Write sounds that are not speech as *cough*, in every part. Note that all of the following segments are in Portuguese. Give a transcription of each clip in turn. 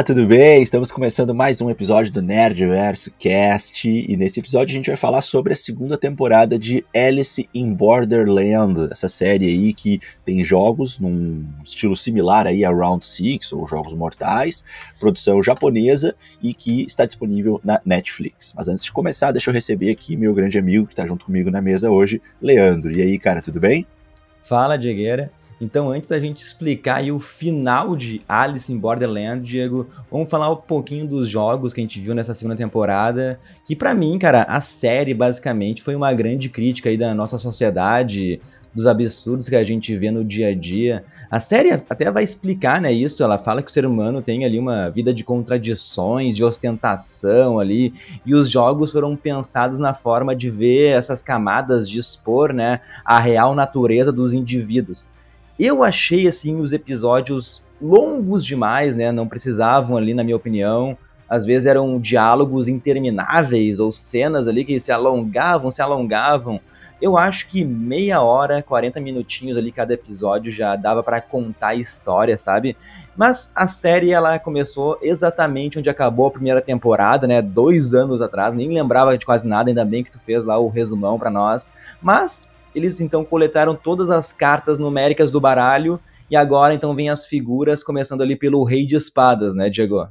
Olá, tudo bem? Estamos começando mais um episódio do Nerdverso Cast e nesse episódio a gente vai falar sobre a segunda temporada de Alice in Borderland, essa série aí que tem jogos num estilo similar aí a Round Six ou Jogos Mortais, produção japonesa e que está disponível na Netflix. Mas antes de começar, deixa eu receber aqui meu grande amigo que está junto comigo na mesa hoje, Leandro. E aí, cara, tudo bem? Fala, Diegueira. Então, antes da gente explicar o final de Alice in Borderland, Diego, vamos falar um pouquinho dos jogos que a gente viu nessa segunda temporada, que para mim, cara, a série basicamente foi uma grande crítica aí da nossa sociedade, dos absurdos que a gente vê no dia a dia. A série até vai explicar, né, isso, ela fala que o ser humano tem ali uma vida de contradições, de ostentação ali, e os jogos foram pensados na forma de ver essas camadas de expor, né, a real natureza dos indivíduos. Eu achei, assim, os episódios longos demais, né? Não precisavam ali, na minha opinião. Às vezes eram diálogos intermináveis ou cenas ali que se alongavam, se alongavam. Eu acho que meia hora, 40 minutinhos ali cada episódio já dava para contar a história, sabe? Mas a série ela começou exatamente onde acabou a primeira temporada, né? Dois anos atrás, nem lembrava de quase nada, ainda bem que tu fez lá o resumão para nós. Mas eles então coletaram todas as cartas numéricas do baralho e agora então vem as figuras, começando ali pelo Rei de Espadas, né, Diego?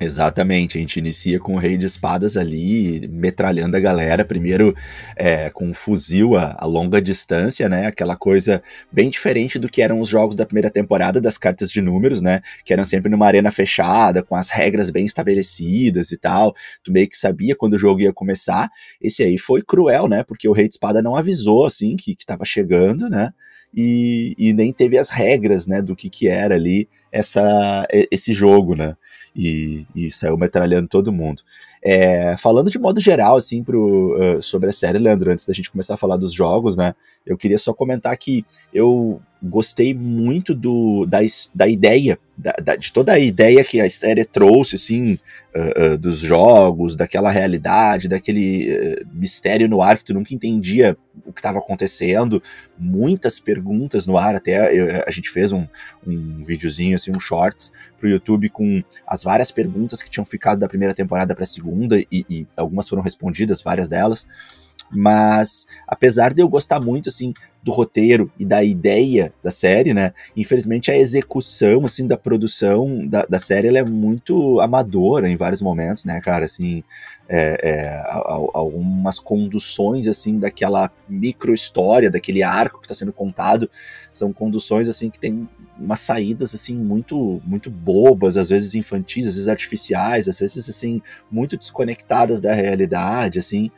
Exatamente, a gente inicia com o Rei de Espadas ali, metralhando a galera, primeiro é, com um fuzil a, a, longa distância, né? Aquela coisa bem diferente do que eram os jogos da primeira temporada das cartas de números, né? Que eram sempre numa arena fechada, com as regras bem estabelecidas e tal. Tu meio que sabia quando o jogo ia começar. Esse aí foi cruel, né? Porque o Rei de Espada não avisou, assim, que, que tava chegando, né? E, e nem teve as regras, né? Do que que era ali essa, esse jogo, né? E, e saiu metralhando todo mundo. É, falando de modo geral, assim, pro, uh, sobre a série, Leandro, antes da gente começar a falar dos jogos, né? Eu queria só comentar que eu gostei muito do, da, da ideia, da, da, de toda a ideia que a série trouxe, assim, uh, uh, dos jogos, daquela realidade, daquele uh, mistério no ar que tu nunca entendia o que estava acontecendo, muitas perguntas no ar, até eu, a gente fez um, um videozinho, assim, um shorts pro YouTube com as várias perguntas que tinham ficado da primeira temporada pra segunda, e, e algumas foram respondidas, várias delas, mas apesar de eu gostar muito assim do roteiro e da ideia da série, né? Infelizmente a execução assim da produção da, da série ela é muito amadora em vários momentos, né, cara? Assim, é, é, algumas conduções assim daquela micro história, daquele arco que está sendo contado, são conduções assim que tem umas saídas assim muito muito bobas, às vezes infantis, às vezes artificiais, às vezes assim muito desconectadas da realidade, assim.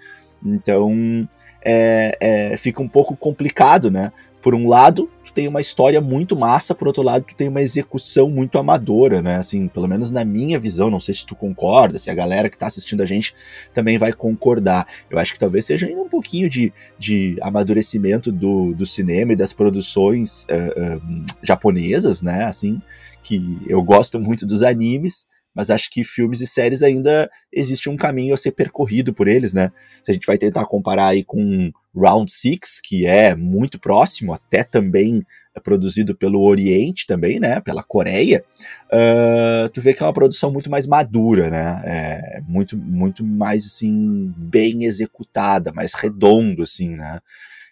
Então é, é, fica um pouco complicado, né? Por um lado, tu tem uma história muito massa, por outro lado, tu tem uma execução muito amadora, né? Assim, pelo menos na minha visão, não sei se tu concorda, se a galera que tá assistindo a gente também vai concordar. Eu acho que talvez seja ainda um pouquinho de, de amadurecimento do, do cinema e das produções uh, uh, japonesas, né? Assim, que eu gosto muito dos animes, mas acho que filmes e séries ainda existe um caminho a ser percorrido por eles, né? Se a gente vai tentar comparar aí com Round Six, que é muito próximo, até também é produzido pelo Oriente também, né? Pela Coreia, uh, tu vê que é uma produção muito mais madura, né? É muito, muito mais assim bem executada, mais redondo, assim, né?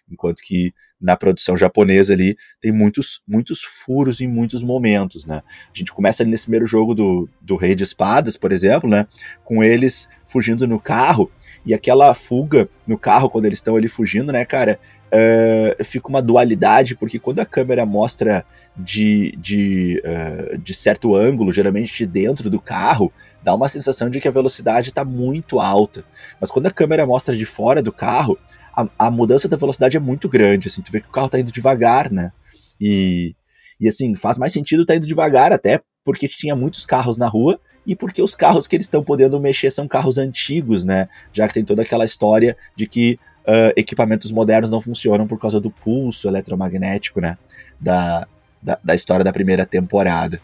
Enquanto que na produção japonesa ali tem muitos, muitos furos em muitos momentos, né? A gente começa ali nesse primeiro jogo do, do Rei de Espadas, por exemplo, né? Com eles fugindo no carro e aquela fuga no carro quando eles estão ali fugindo, né, cara? Uh, fica uma dualidade, porque quando a câmera mostra de, de, uh, de certo ângulo, geralmente de dentro do carro, dá uma sensação de que a velocidade está muito alta. Mas quando a câmera mostra de fora do carro, a, a, mudança da velocidade é muito grande, assim, tu vê que o carro tá indo devagar, né? E, e assim, faz mais sentido tá indo devagar até porque tinha muitos carros na rua e porque os carros que eles estão podendo mexer são carros antigos, né? Já que tem toda aquela história de que uh, equipamentos modernos não funcionam por causa do pulso eletromagnético, né? Da, da, da história da primeira temporada.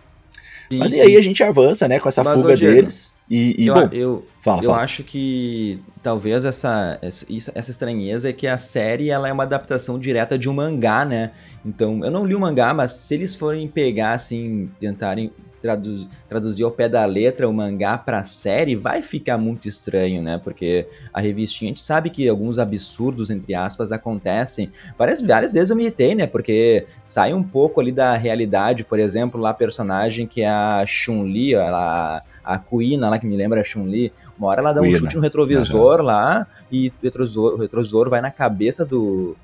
Sim, Mas e aí a gente avança, né, com essa Mas, fuga deles. E, e eu, bom, eu, fala, eu fala. acho que talvez essa, essa, essa estranheza é que a série ela é uma adaptação direta de um mangá, né? Então, eu não li o mangá, mas se eles forem pegar, assim, tentarem traduz, traduzir ao pé da letra o mangá pra série, vai ficar muito estranho, né? Porque a revistinha, a gente sabe que alguns absurdos, entre aspas, acontecem. Várias, várias vezes eu me irritei, né? Porque sai um pouco ali da realidade, por exemplo, lá a personagem que é a Chun-Li, ela a Kuina lá, que me lembra a Chun-Li, uma hora ela dá um chute no retrovisor uhum. lá, e o retrovisor, o retrovisor vai na cabeça do,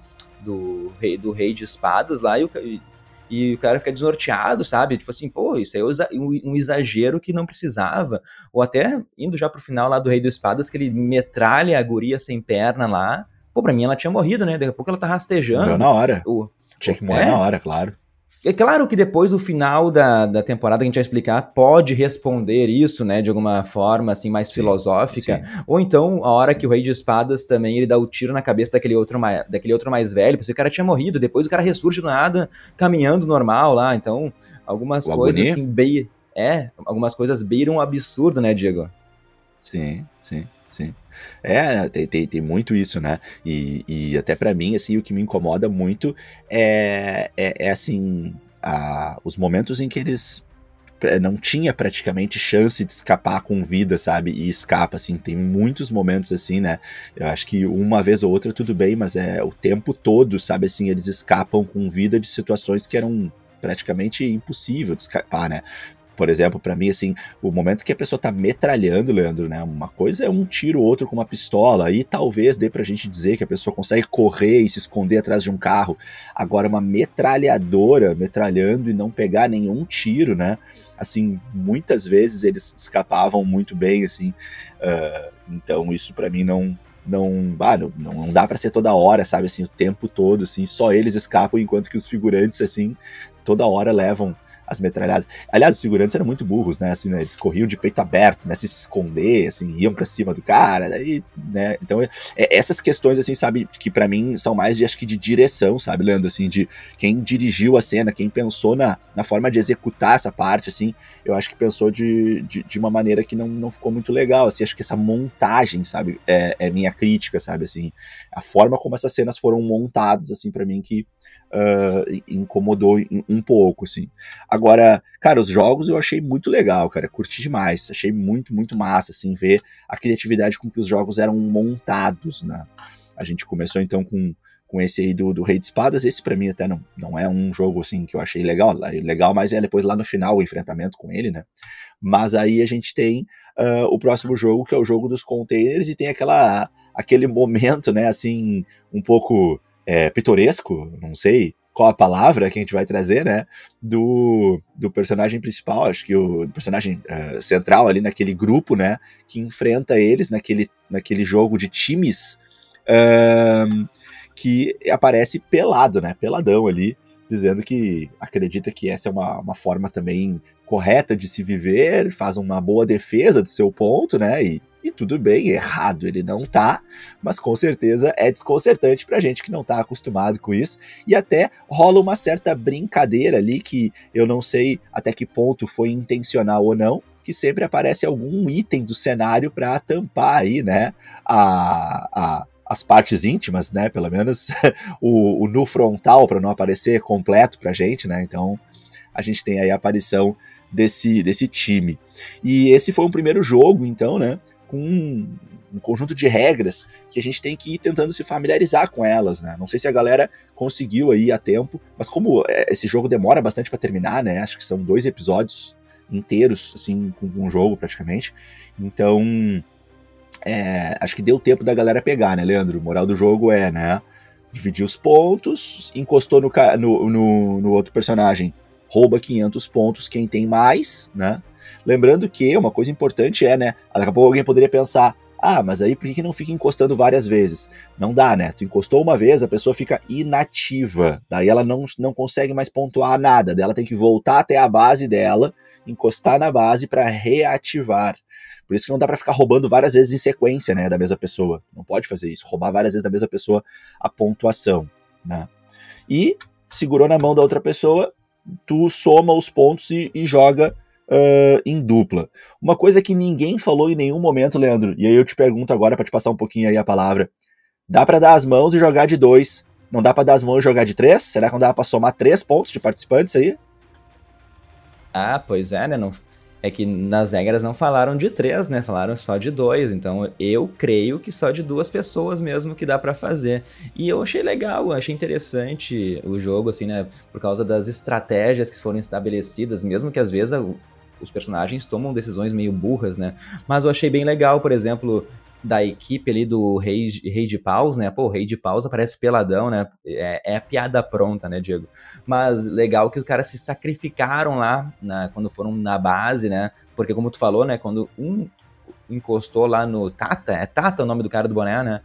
do, rei, do rei de espadas lá, e o, e o cara fica desnorteado, sabe? Tipo assim, pô, isso aí é um exagero que não precisava. Ou até indo já pro final lá do Rei do Espadas, que ele metralha a guria sem perna lá. Pô, pra mim ela tinha morrido, né? Daqui a pouco ela tá rastejando. Morreu na hora. O... Tinha que morrer é? na hora, claro. É claro que depois do final da, da temporada que a gente vai explicar, pode responder isso, né, de alguma forma, assim, mais sim, filosófica. Sim. Ou então, a hora sim. que o Rei de Espadas também, ele dá o tiro na cabeça daquele outro, mais, daquele outro mais velho, porque o cara tinha morrido, depois o cara ressurge do nada, caminhando normal lá, então, algumas o coisas, agonia? assim, bem... É, algumas coisas beiram um absurdo, né, Diego? Sim, sim, sim. É, tem, tem, tem, muito isso, né? E, e até para mim, assim, o que me incomoda muito é, é, é assim, a, os momentos em que eles não tinha praticamente chance de escapar com vida, sabe? E escapa, assim, tem muitos momentos assim, né? Eu acho que uma vez ou outra tudo bem, mas é o tempo todo, sabe? Assim, eles escapam com vida de situações que eram praticamente impossível de escapar, né? Por exemplo, para mim, assim, o momento que a pessoa tá metralhando, Leandro, né? Uma coisa é um tiro, outro com uma pistola, aí talvez dê pra gente dizer que a pessoa consegue correr e se esconder atrás de um carro. Agora, uma metralhadora metralhando e não pegar nenhum tiro, né? Assim, muitas vezes eles escapavam muito bem, assim. Uh, então, isso para mim não, não, ah, não, não dá para ser toda hora, sabe, assim, o tempo todo, assim, só eles escapam, enquanto que os figurantes, assim, toda hora levam as metralhadas. Aliás, os figurantes eram muito burros, né? Assim, né? Eles corriam de peito aberto, né? Se esconder, assim, iam para cima do cara, daí, né? Então, é, essas questões, assim, sabe, que para mim são mais de, acho que de direção, sabe, Leandro? Assim, de quem dirigiu a cena, quem pensou na, na forma de executar essa parte, assim, eu acho que pensou de, de, de uma maneira que não, não ficou muito legal, assim, acho que essa montagem, sabe, é, é minha crítica, sabe, assim, a forma como essas cenas foram montadas, assim, para mim que uh, incomodou um pouco, assim. Agora, cara, os jogos eu achei muito legal, cara, curti demais, achei muito, muito massa, assim, ver a criatividade com que os jogos eram montados, né. A gente começou então com com esse aí do, do Rei de Espadas. Esse para mim até não, não é um jogo assim que eu achei legal, legal, mas é depois lá no final o enfrentamento com ele, né? Mas aí a gente tem uh, o próximo jogo que é o jogo dos containers e tem aquela aquele momento, né? Assim um pouco é, pitoresco, não sei qual a palavra que a gente vai trazer, né? Do, do personagem principal, acho que o personagem uh, central ali naquele grupo, né? Que enfrenta eles naquele, naquele jogo de times. Uh, que aparece pelado, né? Peladão ali, dizendo que acredita que essa é uma, uma forma também correta de se viver, faz uma boa defesa do seu ponto, né? E e tudo bem, errado ele não tá, mas com certeza é desconcertante pra gente que não tá acostumado com isso. E até rola uma certa brincadeira ali que eu não sei até que ponto foi intencional ou não, que sempre aparece algum item do cenário para tampar aí, né, a, a, as partes íntimas, né, pelo menos *laughs* o, o nu frontal para não aparecer completo pra gente, né? Então a gente tem aí a aparição desse, desse time. E esse foi um primeiro jogo, então, né? Com um, conjunto de regras que a gente tem que ir tentando se familiarizar com elas, né? Não sei se a galera conseguiu aí a tempo, mas como é, esse jogo demora bastante para terminar, né? Acho que são dois episódios inteiros, assim, com um jogo praticamente. Então, é, acho que deu tempo da galera pegar, né, Leandro? Moral do jogo é, né? Dividir os pontos, encostou no, no, no, no outro personagem, rouba 500 pontos quem tem mais, né? Lembrando que uma coisa importante é, né? Daqui a pouco alguém poderia pensar, ah, mas aí por que não fica encostando várias vezes? Não dá, né? Tu encostou uma vez, a pessoa fica inativa. Daí ela não, não consegue mais pontuar nada. Daí ela tem que voltar até a base dela, encostar na base para reativar. Por isso que não dá para ficar roubando várias vezes em sequência, né, da mesma pessoa. Não pode fazer isso, roubar várias vezes da mesma pessoa a pontuação, né? E segurou na mão da outra pessoa, tu soma os pontos e, e joga uh, em dupla. Uma coisa que ninguém falou em nenhum momento, Leandro, e aí eu te pergunto agora para te passar um pouquinho aí a palavra. Dá para dar as mãos e jogar de dois? Não dá para dar as mãos e jogar de três? Será que não dá para somar três pontos de participantes aí? Ah, pois é, né? Não, é que nas regras não falaram de três, né? Falaram só de dois. Então eu creio que só de duas pessoas mesmo que dá para fazer. E eu achei legal, achei interessante o jogo, assim, né? Por causa das estratégias que foram estabelecidas, mesmo que às vezes os personagens tomam decisões meio burras, né? Mas eu achei bem legal, por exemplo, da equipe ali do Rei, Rei de Paus, né? Pô, o Rei de Paus aparece peladão, né? É, é a piada pronta, né, Diego? Mas legal que os caras se sacrificaram lá quando foram na base, né? Porque como tu falou, né? Quando um encostou lá no Tata, é Tata o nome do cara do boné, né?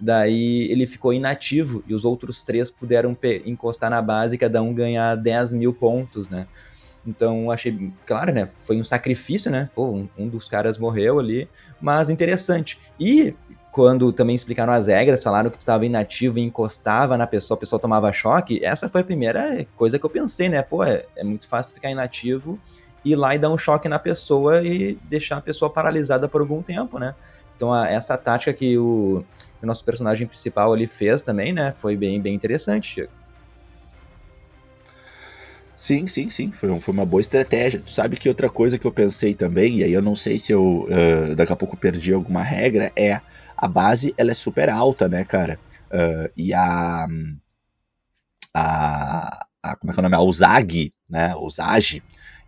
Daí ele ficou inativo e os outros três puderam encostar na base e cada um ganhar 10 mil pontos, né? Então achei, claro, né? Foi um sacrifício, né? Pô, um, um dos caras morreu ali, mas interessante. E quando também explicaram as regras, falaram que tu estava inativo e encostava na pessoa, a pessoa tomava choque, essa foi a primeira coisa que eu pensei, né? Pô, é, é muito fácil ficar inativo, ir lá e dar um choque na pessoa e deixar a pessoa paralisada por algum tempo, né? Então a, essa tática que o, que o nosso personagem principal ali fez também, né? Foi bem, bem interessante, Chico. Sim, sim, sim. Foi, foi uma boa estratégia. Tu sabe que outra coisa que eu pensei também, e aí eu não sei se eu uh, daqui a pouco perdi alguma regra, é a base ela é super alta, né, cara? Uh, e a, a, a. Como é que é o nome? A Uzag, né? Uzagi,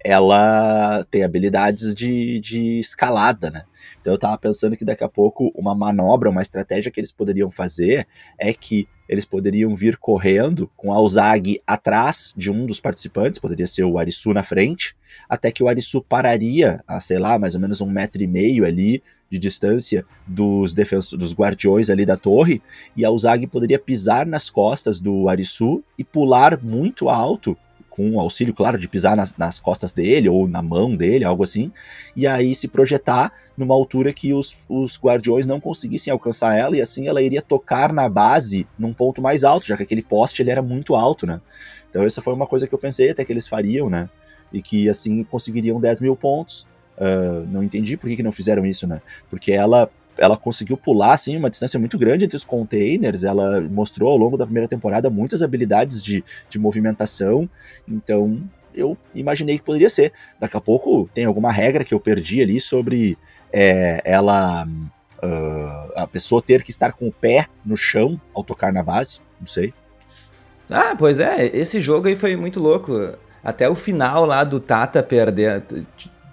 ela tem habilidades de, de escalada, né? Então eu tava pensando que daqui a pouco uma manobra, uma estratégia que eles poderiam fazer é que eles poderiam vir correndo com a Uzag atrás de um dos participantes, poderia ser o Arisu na frente, até que o Arisu pararia a, sei lá, mais ou menos um metro e meio ali de distância dos defensores, dos guardiões ali da torre, e a Uzag poderia pisar nas costas do Arisu e pular muito alto com auxílio, claro, de pisar nas, nas, costas dele ou na mão dele, algo assim, e aí se projetar numa altura que os, os guardiões não conseguissem alcançar ela, e assim ela iria tocar na base num ponto mais alto, já que aquele poste ele era muito alto, né? Então essa foi uma coisa que eu pensei até que eles fariam, né? E que assim conseguiriam 10 mil pontos. Uh, não entendi por que, que não fizeram isso, né? Porque ela ela conseguiu pular assim uma distância muito grande entre os containers. Ela mostrou ao longo da primeira temporada muitas habilidades de, de movimentação. Então eu imaginei que poderia ser. Daqui a pouco tem alguma regra que eu perdi ali sobre é, ela uh, a pessoa ter que estar com o pé no chão ao tocar na base. Não sei. Ah, pois é. Esse jogo aí foi muito louco. Até o final lá do Tata perdendo,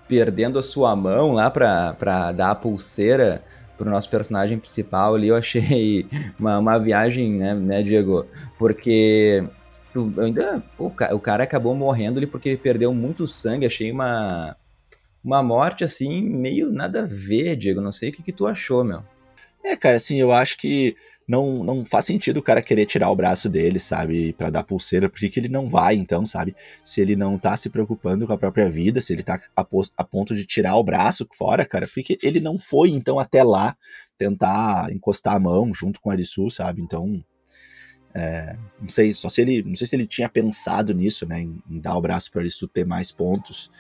perdendo a sua mão lá pra dar a pulseira pro nosso personagem principal ali, eu achei *laughs* uma, uma viagem, né, né, Diego? Porque ainda o, o cara acabou morrendo ali porque perdeu muito sangue, achei uma uma morte assim meio nada a ver, Diego, não sei o que, que tu achou, meu. É, cara, assim, eu acho que não, não faz sentido o cara querer tirar o braço dele, sabe, para dar pulseira, porque que ele não vai, então, sabe? Se ele não tá se preocupando com a própria vida, se ele tá a, a ponto de tirar o braço fora, cara, porque ele não foi, então, até lá tentar encostar a mão junto com o Arisu, sabe? Então, é, não sei, só se ele, não sei se ele tinha pensado nisso, né, em, em dar o braço para Arisu ter mais pontos,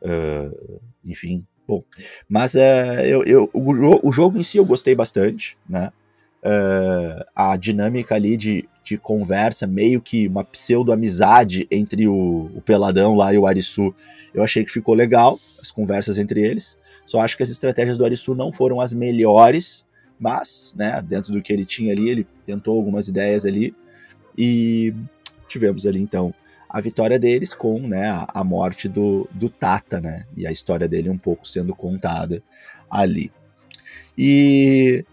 uh, enfim, Bom, mas uh, eu, eu, o, o, jogo em si eu gostei bastante, né? Uh, a dinâmica ali de, de conversa, meio que uma pseudo-amizade entre o, o, Peladão lá e o Arisu, eu achei que ficou legal, as conversas entre eles. Só acho que as estratégias do Arisu não foram as melhores, mas, né, dentro do que ele tinha ali, ele tentou algumas ideias ali. E tivemos ali então a vitória deles com né, a, morte do, do Tata, né? E a história dele um pouco sendo contada ali. E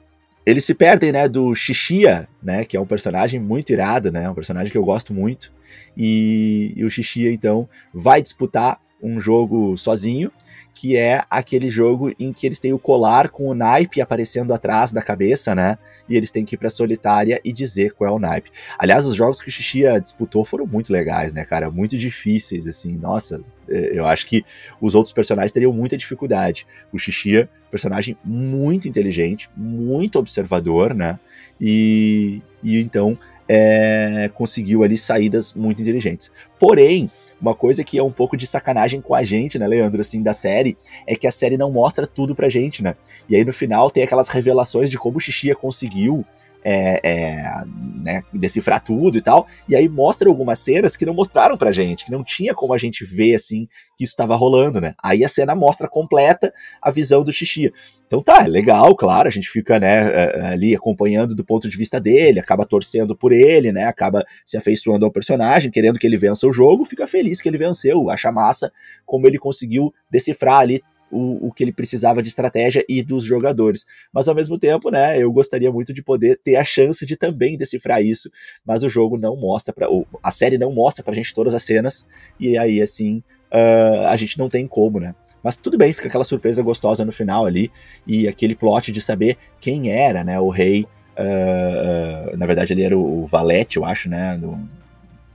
eles se perdem, né, do Xixia, né, que é um personagem muito irado, né, um personagem que eu gosto muito, e, e o Xixia, então, vai disputar um jogo sozinho, que é aquele jogo em que eles têm o colar com o naipe aparecendo atrás da cabeça, né? E eles têm que ir pra solitária e dizer qual é o naipe. Aliás, os jogos que o Xixia disputou foram muito legais, né, cara? Muito difíceis, assim. Nossa, é, eu acho que os outros personagens teriam muita dificuldade. O Xixia, personagem muito inteligente, muito observador, né? E, e então é, conseguiu ali saídas muito inteligentes. Porém, uma coisa que é um pouco de sacanagem com a gente, né, Leandro, assim, da série, é que a série não mostra tudo pra gente, né? E aí no final tem aquelas revelações de como o Xixia conseguiu é, é, né, decifrar tudo e tal, e aí mostra algumas cenas que não mostraram pra gente, que não tinha como a gente ver, assim, que isso estava rolando, né? Aí a cena mostra completa a visão do Xixi. Então tá, é legal, claro, a gente fica, né, é, é, ali acompanhando do ponto de vista dele, acaba torcendo por ele, né, acaba se afeiçoando ao personagem, querendo que ele vença o jogo, fica feliz que ele venceu, acha massa como ele conseguiu decifrar ali o, o que ele precisava de estratégia e dos jogadores. Mas ao mesmo tempo, né, eu gostaria muito de poder ter a chance de também decifrar isso, mas o jogo não mostra para a série não mostra pra gente todas as cenas e aí assim, uh, a gente não tem como, né? Mas tudo bem, fica aquela surpresa gostosa no final ali e aquele plot de saber quem era, né, o rei Uh, uh, na verdade, ele era o, o Valete, eu acho, né?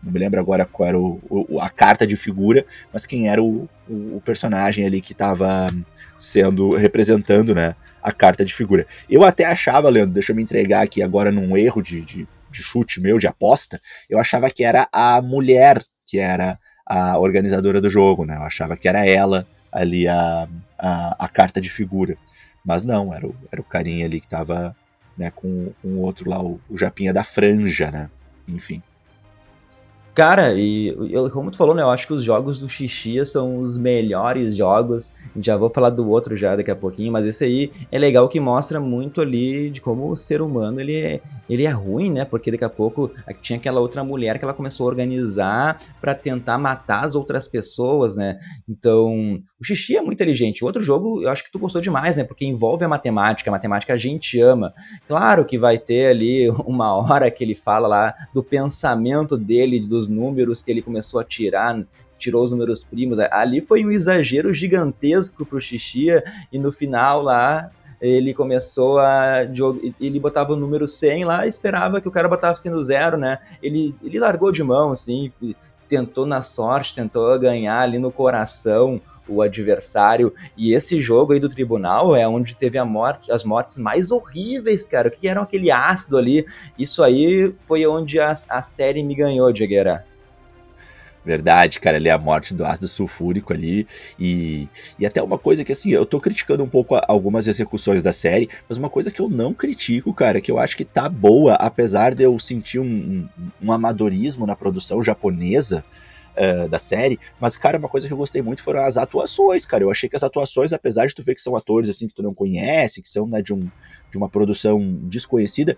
Não me lembro agora qual era o, o, a carta de figura, mas quem era o, o personagem ali que estava sendo representando, né, a carta de figura. Eu até achava, Leandro, deixa eu me entregar aqui agora num erro de, de, de chute meu, de aposta, eu achava que era a mulher que era a organizadora do jogo, né? Eu achava que era ela ali a, a, a carta de figura. Mas não, era o, era o carinha ali que tava né, com, com o outro lá, o, o Japinha da Franja, né? Enfim. Cara, e eu, como tu falou, né? Eu acho que os jogos do Xixia são os melhores jogos. Já vou falar do outro já daqui a pouquinho, mas esse aí é legal que mostra muito ali de como o ser humano ele é, ele é ruim, né? Porque daqui a pouco tinha aquela outra mulher que ela começou a organizar para tentar matar as outras pessoas, né? Então, o Xixi é muito inteligente. O outro jogo eu acho que tu gostou demais, né? Porque envolve a matemática. A matemática a gente ama. Claro que vai ter ali *laughs* uma hora que ele fala lá do pensamento dele, dos números que ele começou a tirar, tirou os números primos. Ali foi um exagero gigantesco pro Xixia e no final lá ele começou a. Ele botava o número 100 lá esperava que o cara botasse no zero, né? Ele, ele largou de mão, assim, tentou na sorte, tentou ganhar ali no coração o adversário. E esse jogo aí do tribunal é onde teve a morte, as mortes mais horríveis, cara. O que eram aquele ácido ali? Isso aí foi onde a, a série me ganhou, Diegueira. Verdade, cara, ali é a morte do ácido sulfúrico ali. E, e até uma coisa que, assim, eu tô criticando um pouco algumas execuções da série, mas uma coisa que eu não critico, cara, que eu acho que tá boa, apesar de eu sentir um, um, um amadorismo na produção japonesa, uh, da série. Mas, cara, uma coisa que eu gostei muito foram as atuações, cara. Eu achei que as atuações, apesar de tu ver que são atores assim que tu não conhece, que são né, de, um, de uma produção desconhecida,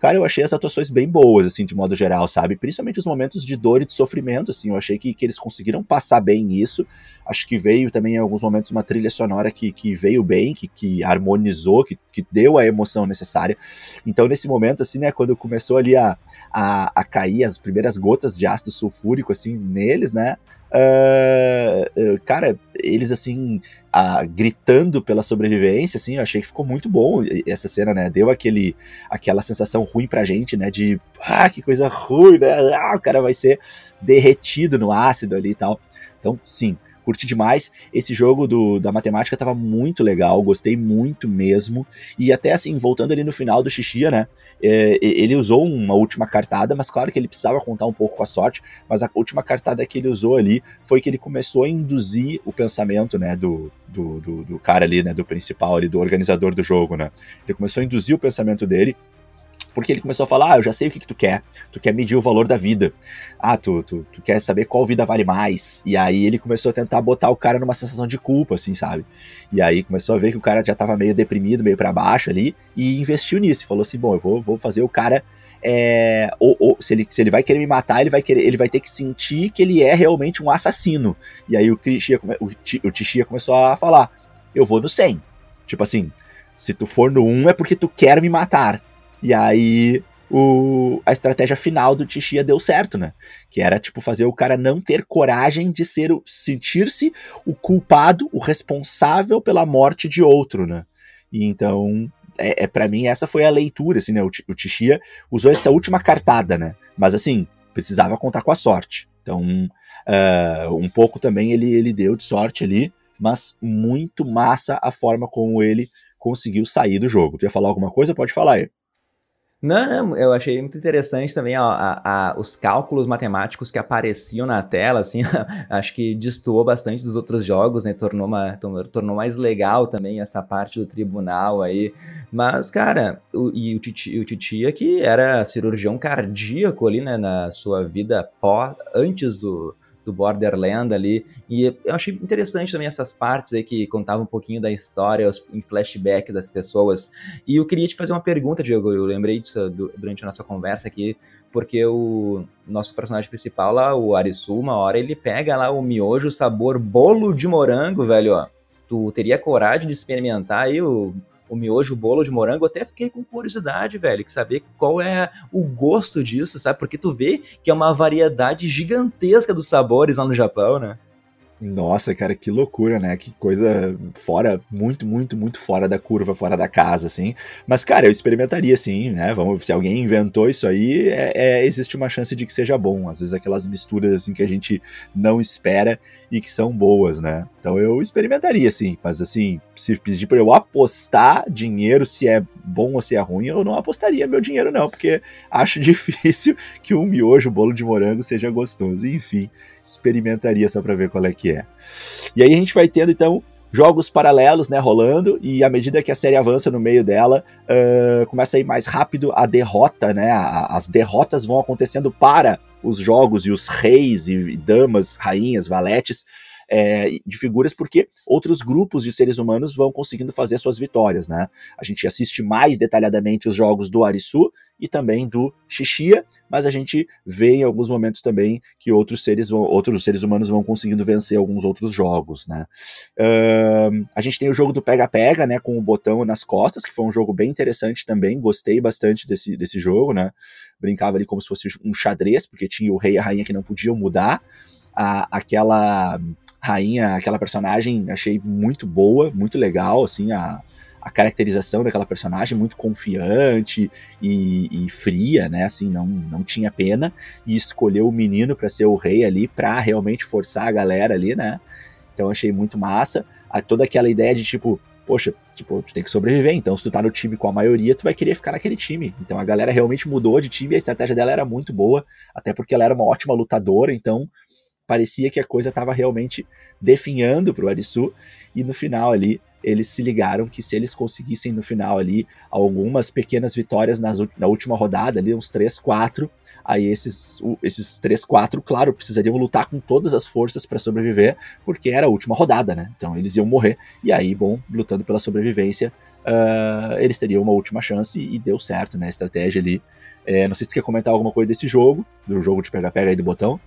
Cara, eu achei as atuações bem boas, assim, de modo geral, sabe? Principalmente os momentos de dor e de sofrimento, assim. Eu achei que, que eles conseguiram passar bem isso. Acho que veio também em alguns momentos uma trilha sonora que, que veio bem, que, que harmonizou, que, que deu a emoção necessária. Então, nesse momento, assim, né, quando começou ali a, a, a cair as primeiras gotas de ácido sulfúrico, assim, neles, né? Uh, cara, eles assim, uh, gritando pela sobrevivência, assim, eu achei que ficou muito bom essa cena, né? Deu aquele, aquela sensação ruim pra gente, né? De, ah, que coisa ruim, né? Ah, o cara vai ser derretido no ácido ali e tal. Então, sim, curti demais. Esse jogo do, da matemática tava muito legal, gostei muito mesmo. E até assim, voltando ali no final do Xixia, né? É, ele usou uma última cartada, mas claro que ele precisava contar um pouco com a sorte. Mas a última cartada que ele usou ali foi que ele começou a induzir o pensamento, né? Do, do, do, do cara ali, né? Do principal ali, do organizador do jogo, né? Ele começou a induzir o pensamento dele porque ele começou a falar: Ah, eu já sei o que, que tu quer. Tu quer medir o valor da vida. Ah, tu, tu, tu quer saber qual vida vale mais. E aí ele começou a tentar botar o cara numa sensação de culpa, assim, sabe? E aí começou a ver que o cara já tava meio deprimido, meio para baixo ali, e investiu nisso. Falou assim: bom, eu vou, vou fazer o cara. É, ou, ou, se, ele, se ele vai querer me matar, ele vai, querer, ele vai ter que sentir que ele é realmente um assassino. E aí o, Tixia, o, o começou a falar: eu vou no 100. Tipo assim, se tu for no 1 é porque tu quer me matar. E aí o, a estratégia final do Tixia deu certo, né? Que era, tipo, fazer o cara não ter coragem de ser sentir-se o culpado, o responsável pela morte de outro, né? E então, é, é para mim, essa foi a leitura, assim, né? O, o Tixia usou essa última cartada, né? Mas, assim, precisava contar com a sorte. Então, uh, um pouco também ele, ele deu de sorte ali, mas muito massa a forma como ele conseguiu sair do jogo. Tu ia falar alguma coisa? Pode falar aí. Não, não, eu achei muito interessante também ó, a, a, os cálculos matemáticos que apareciam na tela, assim, *laughs* acho que destoou bastante dos outros jogos, né, tornou, uma, tornou mais legal também essa parte do tribunal aí, mas, cara, o, e o Titi, o Titia que era cirurgião cardíaco ali, né, na sua vida pós, antes do, do Borderland ali. E eu achei interessante também essas partes aí que contavam um pouquinho da história em flashback das pessoas. E eu queria te fazer uma pergunta, Diego. Eu lembrei disso durante a nossa conversa aqui, porque o nosso personagem principal lá, o Arisu, uma hora ele pega lá o miojo sabor bolo de morango, velho, ó. Tu teria coragem de experimentar aí o o miojo, o bolo de morango, até fiquei com curiosidade, velho, que saber qual é o gosto disso, sabe? Porque tu vê que é uma variedade gigantesca dos sabores lá no Japão, né? Nossa, cara, que loucura, né? Que coisa fora, muito, muito, muito fora da curva, fora da casa, assim. Mas, cara, eu experimentaria sim, né? Vamos, se alguém inventou isso aí, é, é, existe uma chance de que seja bom. Às vezes aquelas misturas assim que a gente não espera e que são boas, né? Então eu experimentaria sim, mas assim, se pedir para eu apostar dinheiro se é bom ou se é ruim, eu não apostaria meu dinheiro não, porque acho *laughs* difícil que um miojo, bolo de morango seja gostoso. Enfim, experimentaria só para ver qual é que é. E aí a gente vai tendo então jogos paralelos, né, rolando, e à medida que a série avança no meio dela, uh, começa a ir mais rápido a derrota, né, a, as derrotas vão acontecendo para os jogos e os reis e damas, rainhas, valetes, é, de figuras, porque outros grupos de seres humanos vão conseguindo fazer suas vitórias, né? A gente assiste mais detalhadamente os jogos do Arisu e também do Xixia, mas a gente vê em alguns momentos também que outros seres, vão, outros seres humanos vão conseguindo vencer alguns outros jogos, né? Uh, a gente tem o jogo do pega-pega, né, com o botão nas costas, que foi um jogo bem interessante também, gostei bastante desse, desse jogo, né? Brincava ali como se fosse um xadrez, porque tinha o rei e a rainha que não podiam mudar. A, aquela rainha, aquela personagem, achei muito boa, muito legal, assim, a, a caracterização daquela personagem, muito confiante e, e, fria, né, assim, não, não tinha pena, e escolheu o menino para ser o rei ali, pra realmente forçar a galera ali, né, então achei muito massa, a, toda aquela ideia de, tipo, poxa, tipo, tu tem que sobreviver, então se tu tá no time com a maioria, tu vai querer ficar naquele time. Então a galera realmente mudou de time e a estratégia dela era muito boa, até porque ela era uma ótima lutadora, então parecia que a coisa estava realmente definhando para o Arisu, e no final ali eles se ligaram que se eles conseguissem no final ali algumas pequenas vitórias nas, na última rodada, ali uns 3, 4, aí esses, esses 3, 4, claro, precisariam lutar com todas as forças para sobreviver, porque era a última rodada, né? Então eles iam morrer, e aí, bom, lutando pela sobrevivência, uh, eles teriam uma última chance e, e deu certo, né? A estratégia ali. É, não sei se tu quer comentar alguma coisa desse jogo, do jogo de pega-pega aí do botão.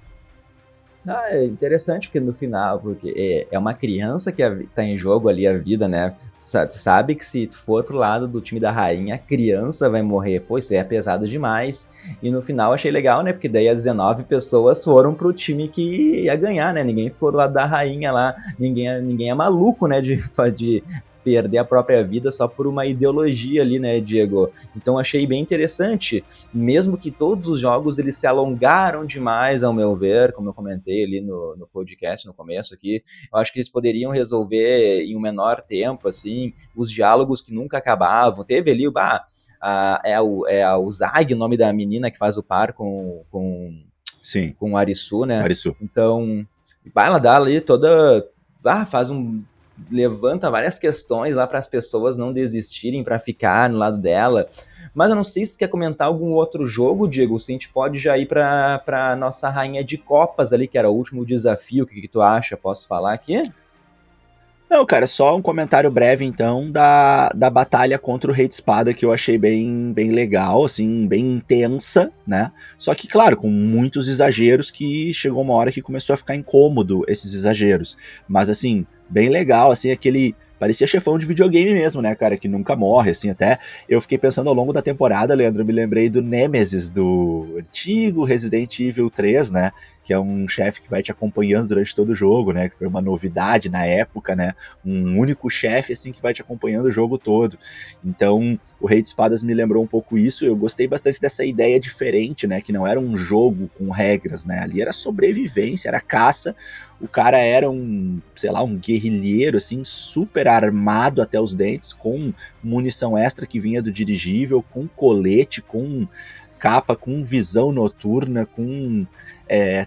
Ah, é interessante porque no final, porque é, é uma criança que tá em jogo ali a vida, né? Tu sabe que se tu for pro lado do time da rainha, a criança vai morrer. Pô, isso é pesado demais. E no final achei legal, né? Porque daí as 19 pessoas foram pro time que ia ganhar, né? Ninguém ficou do lado da rainha lá. Ninguém, ninguém é maluco, né? De, de perder a própria vida só por uma ideologia ali, né, Diego? Então achei bem interessante, mesmo que todos os jogos eles se alongaram demais, ao meu ver, como eu comentei ali no, no podcast no começo aqui, eu acho que eles poderiam resolver em um menor tempo, assim, os diálogos que nunca acabavam. Teve ali, bah, a, é, o, é a, o Zag, o nome da menina que faz o par com, com, Sim. com o Arisu, né? Arisu. Então, vai ela dá ali toda. Ah, faz um levanta várias questões lá para as pessoas não desistirem para ficar no lado dela. Mas eu não sei se quer comentar algum outro jogo, Diego. Se a gente pode já ir para nossa rainha de copas ali, que era o último desafio. O que, que tu acha? Posso falar aqui? Não, cara, só um comentário breve então da, da batalha contra o Rei de Espada que eu achei bem, bem legal, assim, bem intensa, né? Só que, claro, com muitos exageros que chegou uma hora que começou a ficar incômodo esses exageros. Mas, assim, bem legal, assim, aquele parecia chefão de videogame mesmo, né, cara, que nunca morre, assim, até eu fiquei pensando ao longo da temporada, Leandro, me lembrei do Nemesis, do antigo Resident Evil 3, né, que é um chefe que vai te acompanhando durante todo o jogo, né? Que foi uma novidade na época, né? Um único chefe assim que vai te acompanhando o jogo todo. Então, o Rei de Espadas me lembrou um pouco isso. Eu gostei bastante dessa ideia diferente, né? Que não era um jogo com regras, né? Ali era sobrevivência, era caça. O cara era um, sei lá, um guerrilheiro assim super armado até os dentes, com munição extra que vinha do dirigível, com colete, com capa, com visão noturna, com é,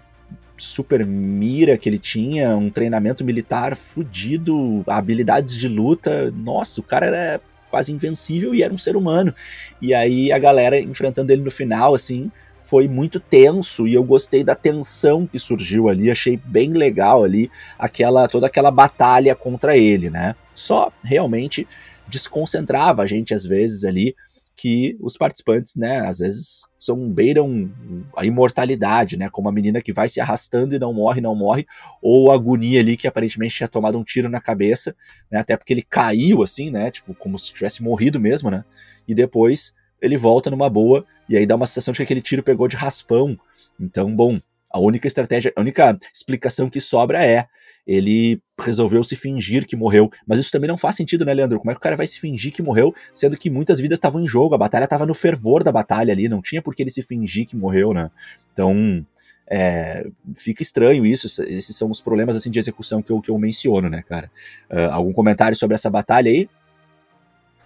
super mira que ele tinha, um treinamento militar fudido, habilidades de luta. Nossa, o cara era quase invencível e era um ser humano. E aí a galera enfrentando ele no final, assim, foi muito tenso e eu gostei da tensão que surgiu ali, achei bem legal ali aquela toda aquela batalha contra ele, né? Só realmente desconcentrava a gente às vezes ali que os participantes, né, às vezes são beiram a imortalidade, né, como a menina que vai se arrastando e não morre, não morre, ou a agonia ali que aparentemente tinha tomado um tiro na cabeça, né, até porque ele caiu assim, né, tipo como se tivesse morrido mesmo, né, e depois ele volta numa boa e aí dá uma sensação de que aquele tiro pegou de raspão. Então, bom, a única estratégia, a única explicação que sobra é ele resolveu se fingir que morreu. Mas isso também não faz sentido, né, Leandro? Como é que o cara vai se fingir que morreu, sendo que muitas vidas estavam em jogo, a batalha estava no fervor da batalha ali, não tinha por que ele se fingir que morreu, né? Então, é, fica estranho isso, esses são os problemas assim de execução que eu, que eu menciono, né, cara? Uh, algum comentário sobre essa batalha aí?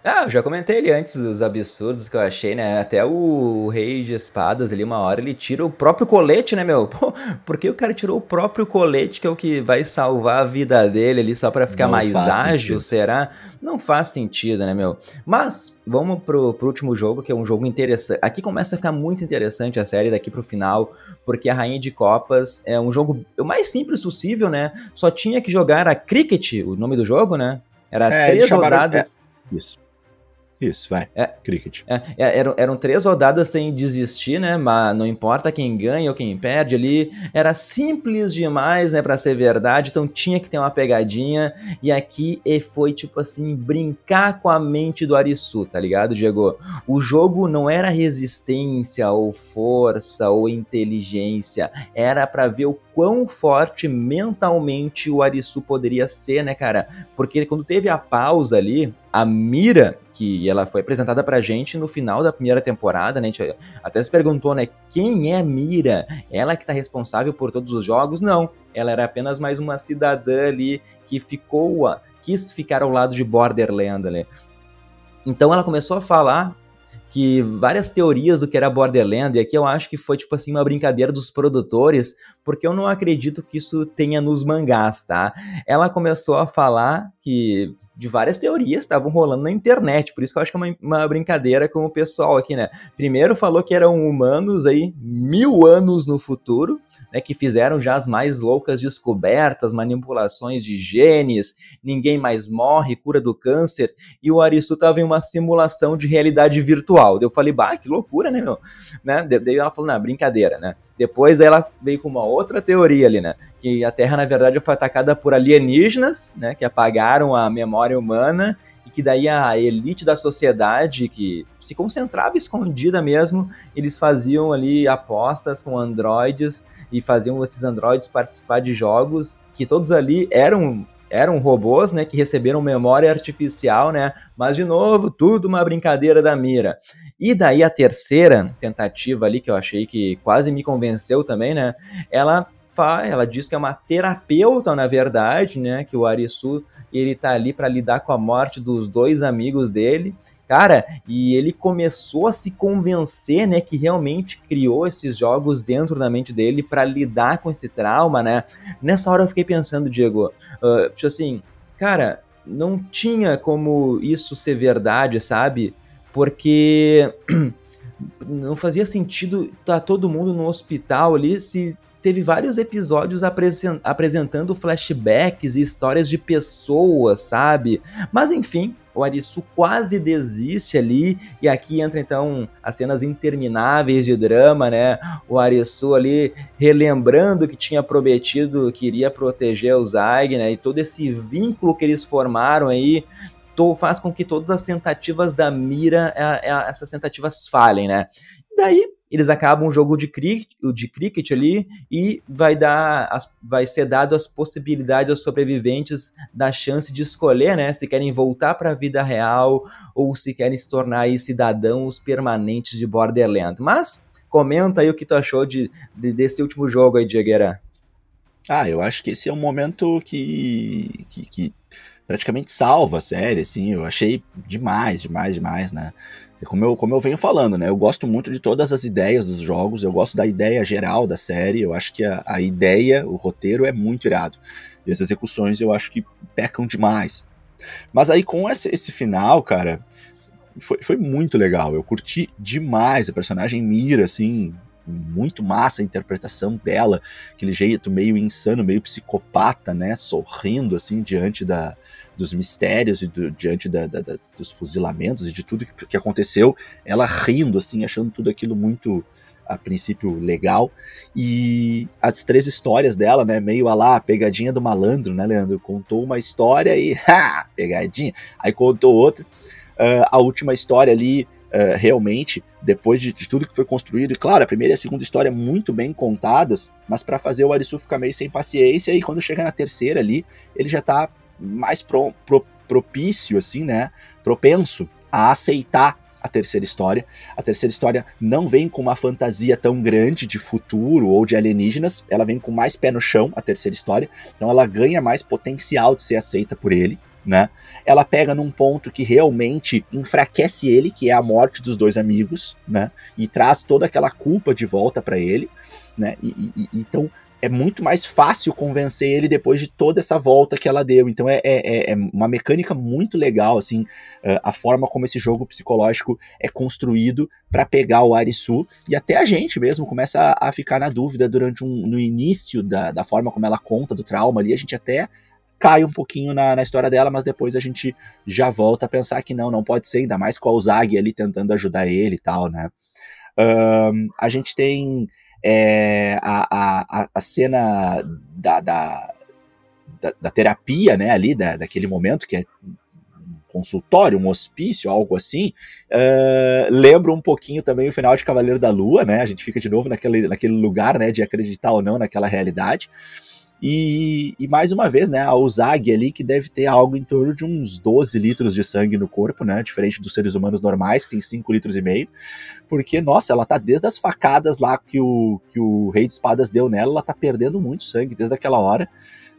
Ah, eu já comentei ele antes dos absurdos que eu achei, né? Até o Rei de Espadas ali, uma hora, ele tira o próprio colete, né, meu? *laughs* Pô, por que o cara tirou o próprio colete, que é o que vai salvar a vida dele ali, só para ficar Não mais ágil, sentido. será? Não faz sentido, né, meu? Mas, vamos pro, pro último jogo, que é um jogo interessante. Aqui começa a ficar muito interessante a série daqui pro final, porque a Rainha de Copas é um jogo o mais simples possível, né? Só tinha que jogar a Cricket, o nome do jogo, né? Era é, três rodadas. É, isso. Isso, vai. É, Cricket. É, é, eram, eram três rodadas sem desistir, né? Mas não importa quem ganha ou quem perde ali. Era simples demais, né? Pra ser verdade. Então tinha que ter uma pegadinha. E aqui foi tipo assim: brincar com a mente do Arisu, tá ligado, Diego? O jogo não era resistência ou força ou inteligência. Era para ver o quão forte mentalmente o Arisu poderia ser, né, cara? Porque quando teve a pausa ali, a Mira, que ela foi apresentada pra gente no final da primeira temporada, né? A gente até se perguntou, né? Quem é Mira? Ela que tá responsável por todos os jogos? Não. Ela era apenas mais uma cidadã ali que ficou, quis ficar ao lado de Borderland, né? Então ela começou a falar que várias teorias do que era Borderland, e aqui eu acho que foi tipo assim uma brincadeira dos produtores, porque eu não acredito que isso tenha nos mangás, tá? Ela começou a falar que de várias teorias estavam rolando na internet, por isso que eu acho que é uma, uma, brincadeira com o pessoal aqui, né? Primeiro falou que eram humanos aí mil anos no futuro, né? Que fizeram já as mais loucas descobertas, manipulações de genes, ninguém mais morre, cura do câncer, e o Arisu tava em uma simulação de realidade virtual. Eu falei, bah, que loucura, né, meu? Né? Daí ela falou, não, brincadeira, né? Depois ela veio com uma outra teoria ali, né? Que a Terra, na verdade, foi atacada por alienígenas, né? Que apagaram a memória humana e que daí a elite da sociedade que se concentrava escondida mesmo, eles faziam ali apostas com androides e faziam esses androides participar de jogos que todos ali eram eram robôs, né, que receberam memória artificial, né? Mas de novo, tudo uma brincadeira da mira. E daí a terceira tentativa ali que eu achei que quase me convenceu também, né? Ela ela diz que é uma terapeuta, na verdade, né? Que o Arisu ele tá ali para lidar com a morte dos dois amigos dele. Cara, e ele começou a se convencer, né, que realmente criou esses jogos dentro da mente dele para lidar com esse trauma, né? Nessa hora eu fiquei pensando, Diego, uh, assim, cara, não tinha como isso ser verdade, sabe? Porque *clears throat* não fazia sentido tá todo mundo no hospital ali se teve vários episódios apresentando flashbacks e histórias de pessoas, sabe? Mas enfim, o Arisu quase desiste ali, e aqui entra então as cenas intermináveis de drama, né? O Arisu ali relembrando que tinha prometido que iria proteger o Zag, né? E todo esse vínculo que eles formaram aí faz com que todas as tentativas da Mira, é, é, essas tentativas falhem, né? Daí eles acabam o jogo de cricket, de cricket ali e vai dar as, vai ser dado as possibilidades aos sobreviventes da chance de escolher, né, se querem voltar para a vida real ou se querem se tornar aí, cidadãos permanentes de Borderland. Mas comenta aí o que tu achou de, de desse último jogo aí, Diegueira. Ah, eu acho que esse é um momento que, que, que praticamente salva a série, assim, eu achei demais, demais, demais, né? Como eu, como eu venho falando, né? Eu gosto muito de todas as ideias dos jogos, eu gosto da ideia geral da série, eu acho que a, a ideia, o roteiro é muito irado. E as execuções eu acho que pecam demais. Mas aí com esse, esse final, cara, foi, foi muito legal. Eu curti demais a personagem Mira, assim, muito massa a interpretação dela, aquele jeito meio insano, meio psicopata, né, sorrindo assim diante da, dos mistérios e do, diante da, da, da, dos fuzilamentos e de tudo que, que, aconteceu, ela rindo assim, achando tudo aquilo muito a princípio legal. E as três histórias dela, né, meio a lá pegadinha do malandro, né, Leandro, contou uma história e *laughs* ha, pegadinha, aí contou outra, uh, a última história ali uh, realmente, depois de, de, tudo que foi construído. E claro, a primeira e a segunda história muito bem contadas, mas para fazer o Arisu ficar meio sem paciência, e quando chega na terceira ali, ele já tá mais pro, pro, propício, assim, né? Propenso a aceitar a terceira história. A terceira história não vem com uma fantasia tão grande de futuro ou de alienígenas, ela vem com mais pé no chão, a terceira história, então ela ganha mais potencial de ser aceita por ele né? Ela pega num ponto que realmente enfraquece ele, que é a morte dos dois amigos, né? E traz toda aquela culpa de volta para ele, né? E, e, então é muito mais fácil convencer ele depois de toda essa volta que ela deu. Então é, é, é, é uma mecânica muito legal, assim, a forma como esse jogo psicológico é construído para pegar o Arisu e até a gente mesmo começa a, a ficar na dúvida durante um, no início da, da forma como ela conta do trauma ali, a gente até cai um pouquinho na, na, história dela, mas depois a gente já volta a pensar que não, não pode ser, ainda mais com a Uzagi ali tentando ajudar ele e tal, né? Um, a gente tem é, a, a, a cena da, da, da, da, terapia, né, ali, da, daquele momento, que é consultório, um hospício, algo assim, uh, lembra um pouquinho também o final de Cavaleiro da Lua, né, a gente fica de novo naquele, naquele lugar, né, de acreditar ou não naquela realidade, e, e, mais uma vez, né, a Uzag ali, que deve ter algo em torno de uns 12 litros de sangue no corpo, né, diferente dos seres humanos normais, que tem 5 litros e meio, porque, nossa, ela tá desde as facadas lá que o, que o Rei de Espadas deu nela, ela tá perdendo muito sangue desde aquela hora,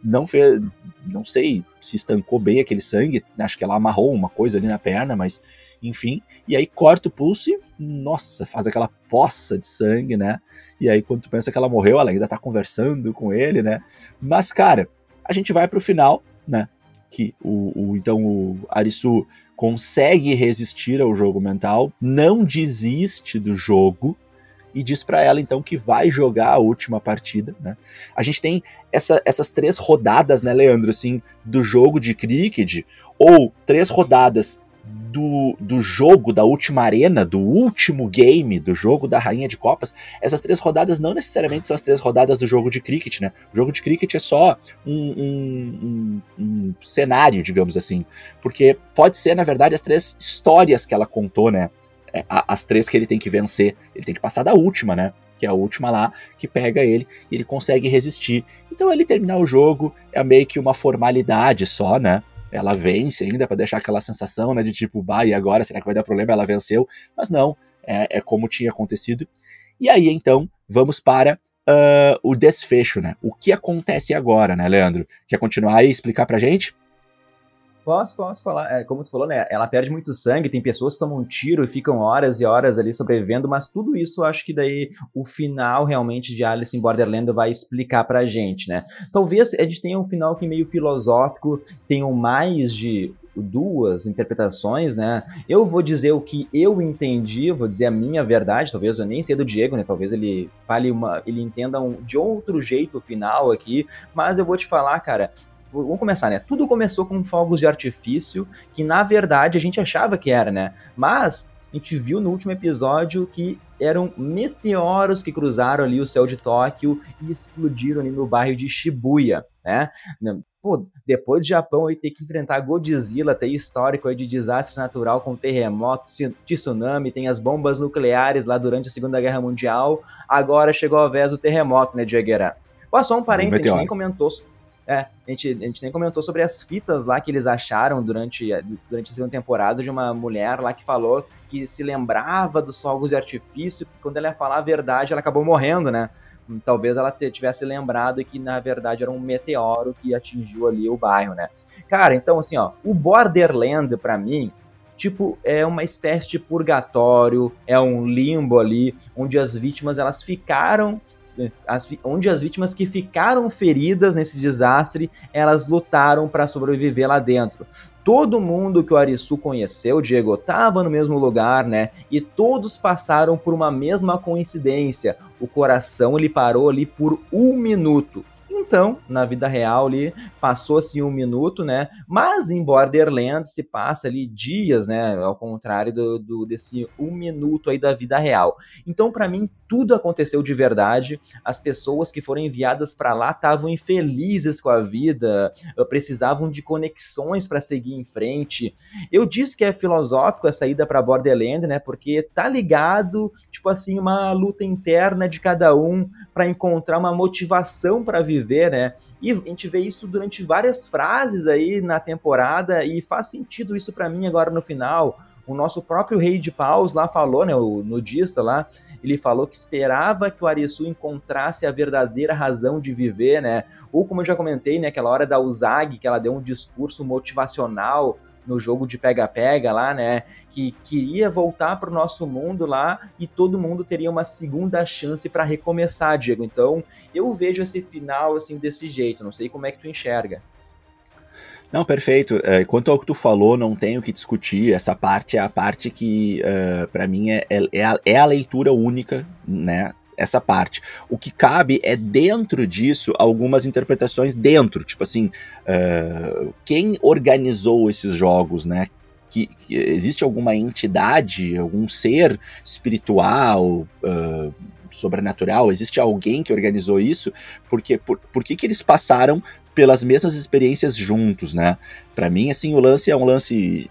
não fez, não sei se estancou bem aquele sangue, acho que ela amarrou uma coisa ali na perna, mas enfim, e aí corta o pulso e, nossa, faz aquela poça de sangue, né? E aí quando tu pensa que ela morreu, ela ainda tá conversando com ele, né? Mas, cara, a gente vai pro final, né? Que o, o então o Arisu consegue resistir ao jogo mental, não desiste do jogo, e diz para ela então que vai jogar a última partida, né? A gente tem essa, essas três rodadas, né, Leandro, assim, do jogo de cricket, ou três rodadas do, do jogo, da última arena, do último game do jogo da Rainha de Copas, essas três rodadas não necessariamente são as três rodadas do jogo de cricket, né? O jogo de cricket é só um, um, um, um cenário, digamos assim. Porque pode ser, na verdade, as três histórias que ela contou, né? É, as três que ele tem que vencer. Ele tem que passar da última, né? que é a última lá, que pega ele e ele consegue resistir. Então ele terminar o jogo é meio que uma formalidade só, né? ela vence ainda para deixar aquela sensação, né, de tipo, bah, e agora será que vai dar problema? Ela venceu, mas não, é, é como tinha acontecido. E aí então vamos para uh, o desfecho, né? O que acontece agora, né, Leandro? Quer continuar aí e explicar pra gente? Posso, posso falar. É, como tu falou, né? Ela perde muito sangue, tem pessoas que tomam um tiro e ficam horas e horas ali sobrevivendo, mas tudo isso acho que daí o final realmente de Alice em Borderland vai explicar pra gente, né? Talvez a gente tenha um final que meio filosófico, tenham mais de duas interpretações, né? Eu vou dizer o que eu entendi, vou dizer a minha verdade, talvez eu nem sei do Diego, né? Talvez ele fale uma, ele entenda um, de outro jeito o final aqui, mas eu vou te falar, cara, vamos começar, né? Tudo começou com fogos de artifício, que na verdade a gente achava que era, né? Mas a gente viu no último episódio que eram meteoros que cruzaram ali o céu de Tóquio e explodiram ali no bairro de Shibuya, né? Pô, depois do Japão aí ter que enfrentar Godzilla, ter histórico aí de desastre natural com terremoto, tsunami, tem as bombas nucleares lá durante a Segunda Guerra Mundial, agora chegou a vez do terremoto, né, Diegueira? Passou um parênteses, a gente nem comentou é, a gente, a gente nem comentou sobre as fitas lá que eles acharam durante, durante a segunda temporada de uma mulher lá que falou que se lembrava dos fogos de artifício, que quando ela ia falar a verdade, ela acabou morrendo, né? talvez ela tivesse lembrado que na verdade era um meteoro que atingiu ali o bairro, né? Cara, então assim, ó, o Borderland para mim tipo, é uma espécie de purgatório, é um limbo ali, onde as vítimas elas ficaram as, onde as vítimas que ficaram feridas nesse desastre, elas lutaram para sobreviver lá dentro. Todo mundo que o Arisu conheceu, Diego, estava no mesmo lugar, né? E todos passaram por uma mesma coincidência. O coração ele parou ali por um minuto. Então, na vida real ali, passou-se um minuto, né? Mas em Borderlands se passa ali dias, né? Ao contrário do, do desse um minuto aí da vida real. Então, para mim, tudo aconteceu de verdade. As pessoas que foram enviadas para lá estavam infelizes com a vida, eh, precisavam de conexões para seguir em frente. Eu disse que é filosófico a saída para Borderland, né? Porque tá ligado, tipo assim, uma luta interna de cada um para encontrar uma motivação para viver, né? E a gente vê isso durante várias frases aí na temporada e faz sentido isso para mim agora no final o nosso próprio rei de paus lá falou, né, o nudista lá, ele falou que esperava que o Arisu encontrasse a verdadeira razão de viver, né? Ou como eu já comentei, né, aquela hora da Uzag, que ela deu um discurso motivacional no jogo de pega-pega lá, né? Que queria voltar para o nosso mundo lá e todo mundo teria uma segunda chance para recomeçar, Diego. Então, eu vejo esse final assim desse jeito. Não sei como é que tu enxerga. Não, perfeito. É, quanto ao que tu falou, não tenho que discutir. Essa parte é a parte que, uh, é, para mim, é, é, a, é a leitura única, né? Essa parte. O que cabe é dentro disso algumas interpretações dentro. Tipo assim, uh, quem organizou esses jogos, né? Que, que, existe alguma entidade, algum ser espiritual, uh, sobrenatural? Existe alguém que organizou isso? Porque por, por que, que eles passaram pelas mesmas experiências juntos, né? Para mim, assim, o lance é um lance,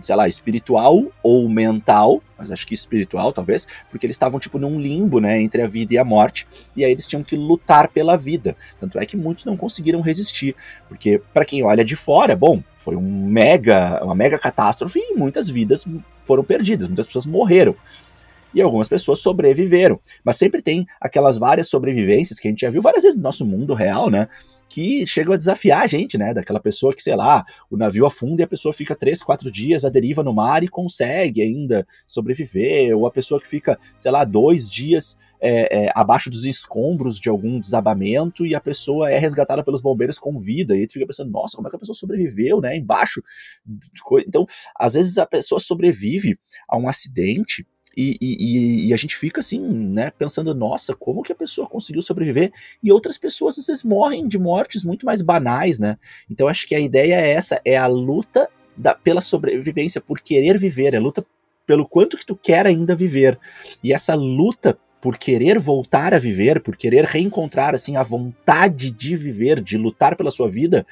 sei lá, espiritual ou mental, mas acho que espiritual, talvez, porque eles estavam, tipo, num limbo, né, entre a vida e a morte, e aí eles tinham que lutar pela vida. Tanto é que muitos não conseguiram resistir, porque, para quem olha de fora, bom, foi um mega, uma mega catástrofe e muitas vidas foram perdidas, muitas pessoas morreram e algumas pessoas sobreviveram. Mas sempre tem aquelas várias sobrevivências que a gente já viu várias vezes no nosso mundo real, né? Que chegam a desafiar a gente, né? Daquela pessoa que, sei lá, o navio afunda e a pessoa fica três, quatro dias à deriva no mar e consegue ainda sobreviver, ou a pessoa que fica, sei lá, dois dias é, é, abaixo dos escombros de algum desabamento e a pessoa é resgatada pelos bombeiros com vida. E tu fica pensando, nossa, como é que a pessoa sobreviveu, né? Embaixo. Então, às vezes a pessoa sobrevive a um acidente e, e, e, a gente fica assim, né, pensando, nossa, como que a pessoa conseguiu sobreviver? E outras pessoas às vezes morrem de mortes muito mais banais, né? Então acho que a ideia é essa, é a luta da, pela sobrevivência, por querer viver, é a luta pelo quanto que tu quer ainda viver. E essa luta por querer voltar a viver, por querer reencontrar assim a vontade de viver, de lutar pela sua vida,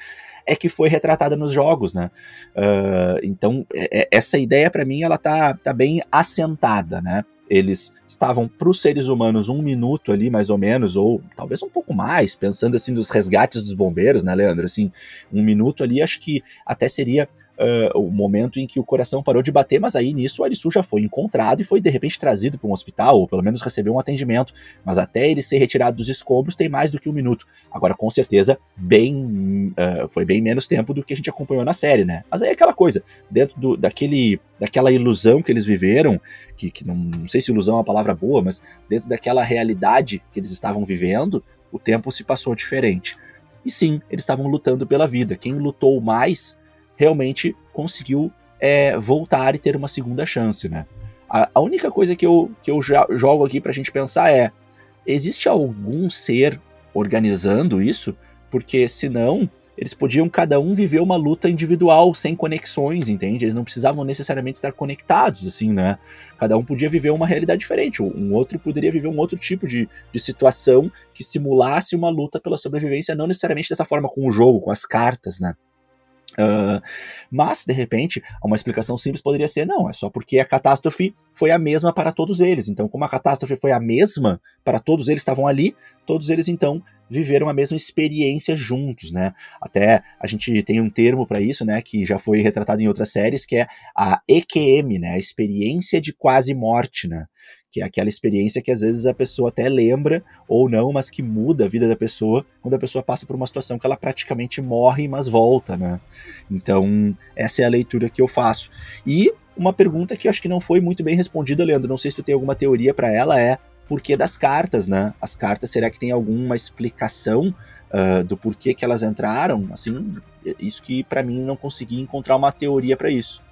é que foi retratada nos jogos, né? Uh, então é, é, essa ideia para mim ela tá, tá bem assentada, né? Eles estavam para os seres humanos um minuto ali, mais ou menos, ou talvez um pouco mais, pensando assim dos resgates dos bombeiros, né, Leandro? Assim, um minuto ali, acho que até seria uh, o momento em que o coração parou de bater, mas aí nisso o Arisu já foi encontrado e foi de repente trazido para um hospital, ou pelo menos recebeu um atendimento. Mas até ele ser retirado dos escombros tem mais do que um minuto. Agora, com certeza, bem uh, foi bem menos tempo do que a gente acompanhou na série, né? Mas aí é aquela coisa, dentro do, daquele, daquela ilusão que eles viveram, que, que não, não sei se ilusão é uma palavra boa, mas dentro daquela realidade que eles estavam vivendo, o tempo se passou diferente. E sim, eles estavam lutando pela vida. Quem lutou mais realmente conseguiu é, voltar e ter uma segunda chance, né? A, a, única coisa que eu, que eu jogo aqui pra gente pensar é: existe algum ser organizando isso? Porque senão eles podiam cada um viver uma luta individual, sem conexões, entende? Eles não precisavam necessariamente estar conectados, assim, né? Cada um podia viver uma realidade diferente, um outro poderia viver um outro tipo de, de situação que simulasse uma luta pela sobrevivência, não necessariamente dessa forma com o jogo, com as cartas, né? Uh, mas, de repente, uma explicação simples poderia ser: não, é só porque a catástrofe foi a mesma para todos eles. Então, como a catástrofe foi a mesma para todos eles, estavam ali, todos eles então viveram a mesma experiência juntos, né? Até a gente tem um termo para isso, né, que já foi retratado em outras séries, que é a EQM, né, a experiência de quase morte, né? Que é aquela experiência que às vezes a pessoa até lembra ou não, mas que muda a vida da pessoa quando a pessoa passa por uma situação que ela praticamente morre, mas volta, né? Então, essa é a leitura que eu faço. E uma pergunta que eu acho que não foi muito bem respondida, Leandro, não sei se tu tem alguma teoria para ela, é por que das cartas, né? As cartas, será que tem alguma explicação uh, do porquê que elas entraram? Assim, isso que para mim não consegui encontrar uma teoria para isso.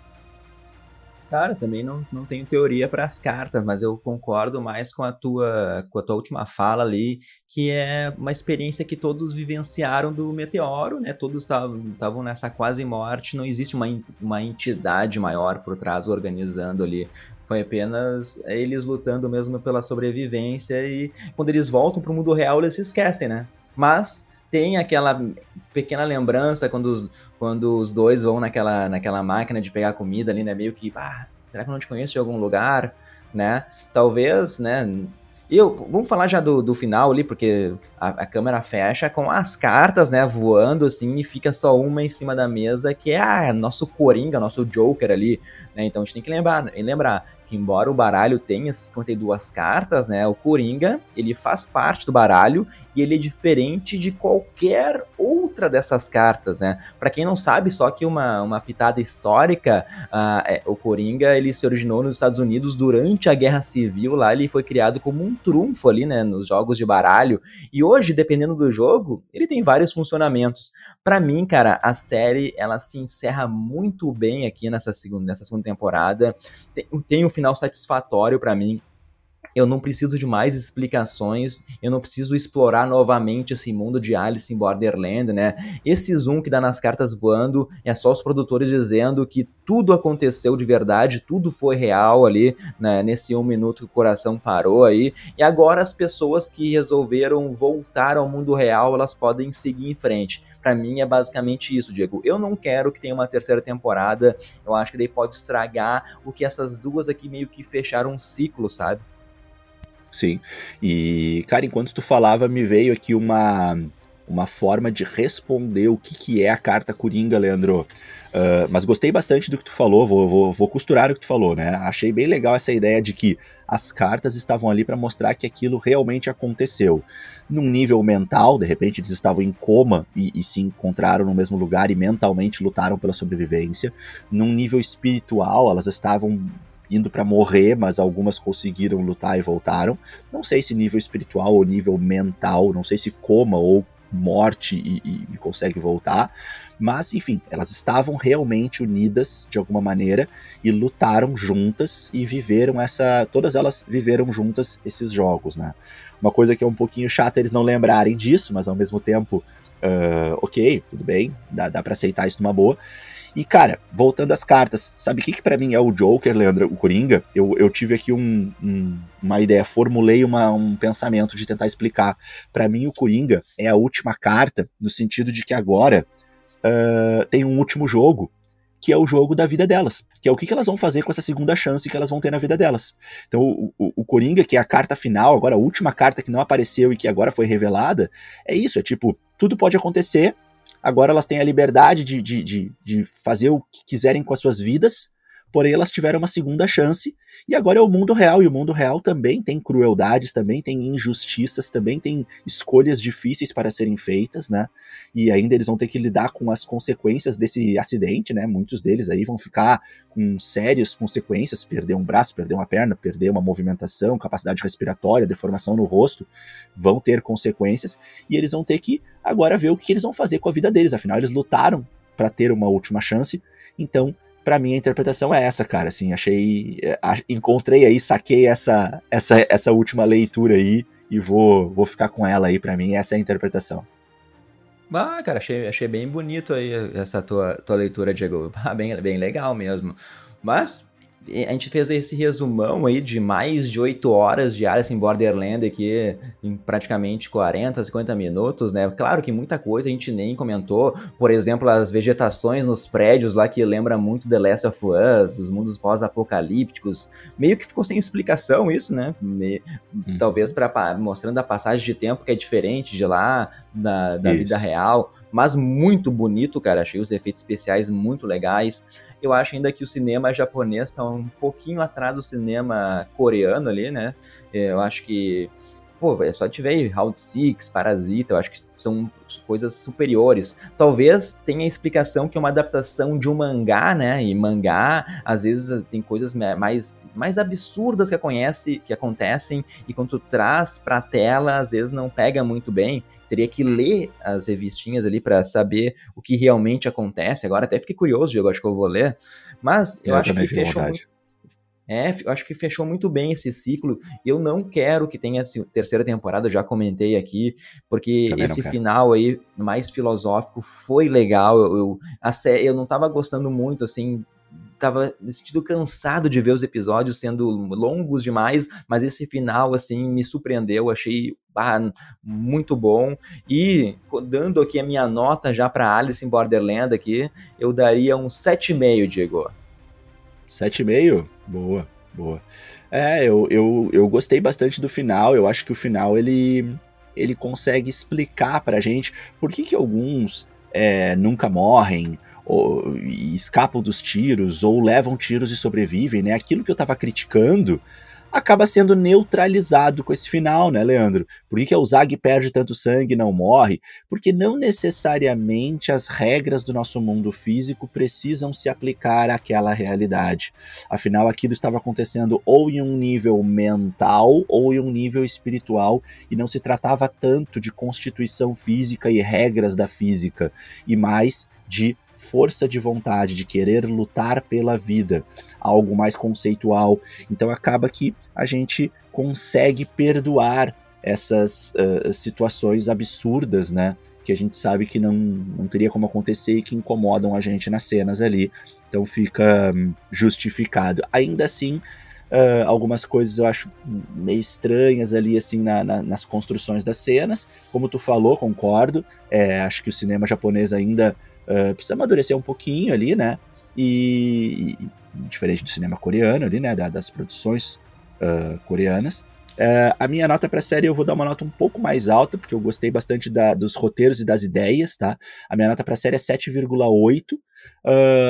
Cara, também não, não tenho teoria para as cartas, mas eu concordo mais com a tua com a tua última fala ali, que é uma experiência que todos vivenciaram do meteoro, né? Todos estavam nessa quase morte, não existe uma, uma entidade maior por trás organizando ali foi apenas eles lutando mesmo pela sobrevivência e quando eles voltam para o mundo real eles se esquecem, né? Mas tem aquela pequena lembrança quando os, quando os dois vão naquela, naquela máquina de pegar comida ali, né? Meio que, ah, será que eu não te conheço de algum lugar, né? Talvez, né? Eu, vamos falar já do, do final ali, porque a, a, câmera fecha com as cartas, né, voando assim, e fica só uma em cima da mesa, que é ah, nosso Coringa, nosso Joker ali, né? Então a gente tem que lembrar, lembrar que embora o baralho tenha 52 cartas, né, o Coringa, ele faz parte do baralho e ele é diferente de qualquer outra dessas cartas, né? Para quem não sabe, só que uma, uma pitada histórica, uh, é, o Coringa, ele se originou nos Estados Unidos durante a Guerra Civil, lá ele foi criado como um trunfo ali, né, nos jogos de baralho, e hoje, dependendo do jogo, ele tem vários funcionamentos. Para mim, cara, a série, ela se encerra muito bem aqui nessa segunda, nessa segunda temporada, tem, tem um final satisfatório para mim. Eu não preciso de mais explicações, eu não preciso explorar novamente esse mundo de Alice em Borderland, né? Esse zoom que dá nas cartas voando é só os produtores dizendo que tudo aconteceu de verdade, tudo foi real ali, né? Nesse um minuto que o coração parou aí. E agora as pessoas que resolveram voltar ao mundo real, elas podem seguir em frente. Para mim é basicamente isso, Diego. Eu não quero que tenha uma terceira temporada. Eu acho que daí pode estragar o que essas duas aqui meio que fecharam um ciclo, sabe? Sim. E, cara, enquanto tu falava, me veio aqui uma, uma forma de responder o que, que é a carta Coringa, Leandro. Uh, mas gostei bastante do que tu falou, vou, vou, vou, costurar o que tu falou, né? Achei bem legal essa ideia de que as cartas estavam ali para mostrar que aquilo realmente aconteceu. Num nível mental, de repente eles estavam em coma e, e se encontraram no mesmo lugar e mentalmente lutaram pela sobrevivência. Num nível espiritual, elas estavam indo para morrer, mas algumas conseguiram lutar e voltaram. Não sei se nível espiritual ou nível mental, não sei se coma ou morte e, e, consegue voltar. Mas, enfim, elas estavam realmente unidas de alguma maneira e lutaram juntas e viveram essa. Todas elas viveram juntas esses jogos, né? Uma coisa que é um pouquinho chata eles não lembrarem disso, mas ao mesmo tempo, uh, ok, tudo bem, dá, dá para aceitar isso numa boa. E, cara, voltando às cartas, sabe o que, que para mim é o Joker, Leandro, o Coringa? Eu, eu tive aqui um, um, uma ideia, formulei uma, um pensamento de tentar explicar. Para mim, o Coringa é a última carta, no sentido de que agora uh, tem um último jogo, que é o jogo da vida delas, que é o que, elas vão fazer com essa segunda chance que elas vão ter na vida delas. Então, o, o, o, Coringa, que é a carta final, agora a última carta que não apareceu e que agora foi revelada, é isso: é tipo, tudo pode acontecer, Agora elas têm a liberdade de, de, de, de fazer o que quiserem com as suas vidas, porém elas tiveram uma segunda chance, e agora é o mundo real, e o mundo real também tem crueldades, também tem injustiças, também tem escolhas difíceis para serem feitas, né? E ainda eles vão ter que lidar com as consequências desse acidente, né? Muitos deles aí vão ficar com sérias consequências, perder um braço, perder uma perna, perder uma movimentação, capacidade respiratória, deformação no rosto, vão ter consequências, e eles vão ter que agora ver o que eles vão fazer com a vida deles, afinal eles lutaram para ter uma última chance, então para mim a interpretação é essa, cara, assim, achei, é, encontrei aí, saquei essa, essa, essa última leitura aí e vou, vou ficar com ela aí, para mim essa é a interpretação. Ah, cara, achei, achei bem bonito aí essa tua, tua leitura, Diego. *laughs* Ah, bem, bem legal mesmo. Mas a gente fez esse resumão aí de mais de 8 horas de Alice em Borderland aqui em praticamente 40, 50 minutos, né? Claro que muita coisa a gente nem comentou, por exemplo, as vegetações nos prédios lá que lembra muito The Last of Us, os mundos pós-apocalípticos, meio que ficou sem explicação isso, né? Me... Hum. Talvez para mostrando a passagem de tempo que é diferente de lá, da, da vida real, mas muito bonito, cara. Achei os efeitos especiais muito legais. Eu acho ainda que o cinema japonês está um pouquinho atrás do cinema coreano ali, né? Eu acho que pô, é só tiver Round Six, Parasita, eu acho que são coisas superiores. Talvez tenha a explicação que é uma adaptação de um mangá, né? E mangá, às vezes, tem coisas mais, mais absurdas que, conhece, que acontecem, e quando tu traz pra tela, às vezes não pega muito bem teria que ler as revistinhas ali para saber o que realmente acontece. Agora até fiquei curioso, Diego, acho que eu vou ler. Mas eu, eu acho que fechou muito, é, eu acho que fechou muito bem esse ciclo. Eu não quero que tenha terceira temporada, já comentei aqui, porque Também esse final aí, mais filosófico, foi legal. Eu, eu, a série, eu não tava gostando muito, assim, tava me sentindo cansado de ver os episódios sendo longos demais, mas esse final, assim, me surpreendeu, achei ah, muito bom. E dando aqui a minha nota já para Alice em Borderland aqui, eu daria um 7,5, Diego. 7,5? Boa, boa. É, eu, eu, eu gostei bastante do final. Eu acho que o final ele, ele consegue explicar pra gente por que, que alguns é, nunca morrem, ou, escapam dos tiros, ou levam tiros e sobrevivem, né? Aquilo que eu tava criticando acaba sendo neutralizado com esse final, né, Leandro? Por que, que o Zag perde tanto sangue e não morre? Porque não necessariamente as regras do nosso mundo físico precisam se aplicar àquela realidade. Afinal, aquilo estava acontecendo ou em um nível mental ou em um nível espiritual, e não se tratava tanto de constituição física e regras da física, e mais de força de vontade, de querer lutar pela vida, algo mais conceitual. Então acaba que a gente consegue perdoar essas uh, situações absurdas, né? Que a gente sabe que não, não teria como acontecer e que incomodam a gente nas cenas ali. Então fica um, justificado. Ainda assim, Uh, algumas coisas eu acho meio estranhas ali, assim, na, na, nas construções das cenas. Como tu falou, concordo. É, acho que o cinema japonês ainda uh, precisa amadurecer um pouquinho ali, né? E, e, diferente do cinema coreano ali, né? Da, das produções uh, coreanas. Uh, a minha nota para a série eu vou dar uma nota um pouco mais alta, porque eu gostei bastante da, dos roteiros e das ideias, tá? A minha nota para a série é 7,8, uh,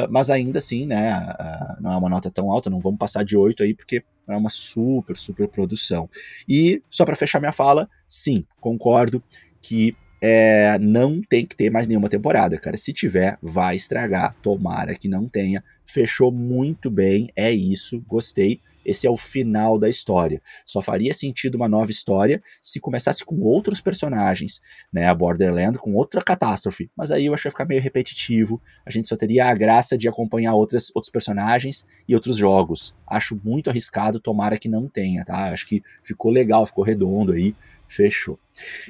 mas ainda assim, né? Uh, não é uma nota tão alta, não vamos passar de 8 aí, porque é uma super, super produção. E, só para fechar minha fala, sim, concordo que é, não tem que ter mais nenhuma temporada, cara. Se tiver, vai estragar. Tomara que não tenha. Fechou muito bem, é isso, gostei. Esse é o final da história. Só faria sentido uma nova história se começasse com outros personagens, né? A Borderland com outra catástrofe. Mas aí eu acho que ia ficar meio repetitivo. A gente só teria a graça de acompanhar outras, outros personagens e outros jogos. Acho muito arriscado, tomara que não tenha, tá? Acho que ficou legal, ficou redondo aí. Fechou.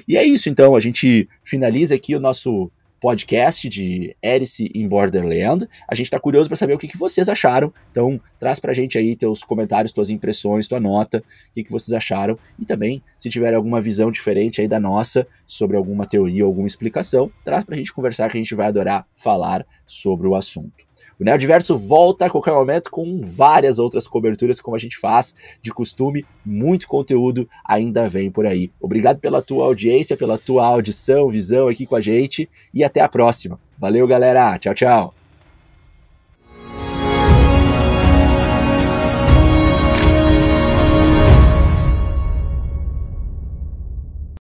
E é isso, então. A gente finaliza aqui o nosso podcast de Erice em Borderland. A gente está curioso para saber o que, que, vocês acharam. Então, traz para a gente aí teus comentários, tuas impressões, tua nota, o que, que vocês acharam. E também, se tiver alguma visão diferente aí da nossa sobre alguma teoria alguma explicação, traz para a gente conversar que a gente vai adorar falar sobre o assunto. O Nerdverso volta a qualquer momento com várias outras coberturas, como a gente faz de costume. Muito conteúdo ainda vem por aí. Obrigado pela tua audiência, pela tua audição, visão aqui com a gente e até a próxima. Valeu, galera. Tchau, tchau.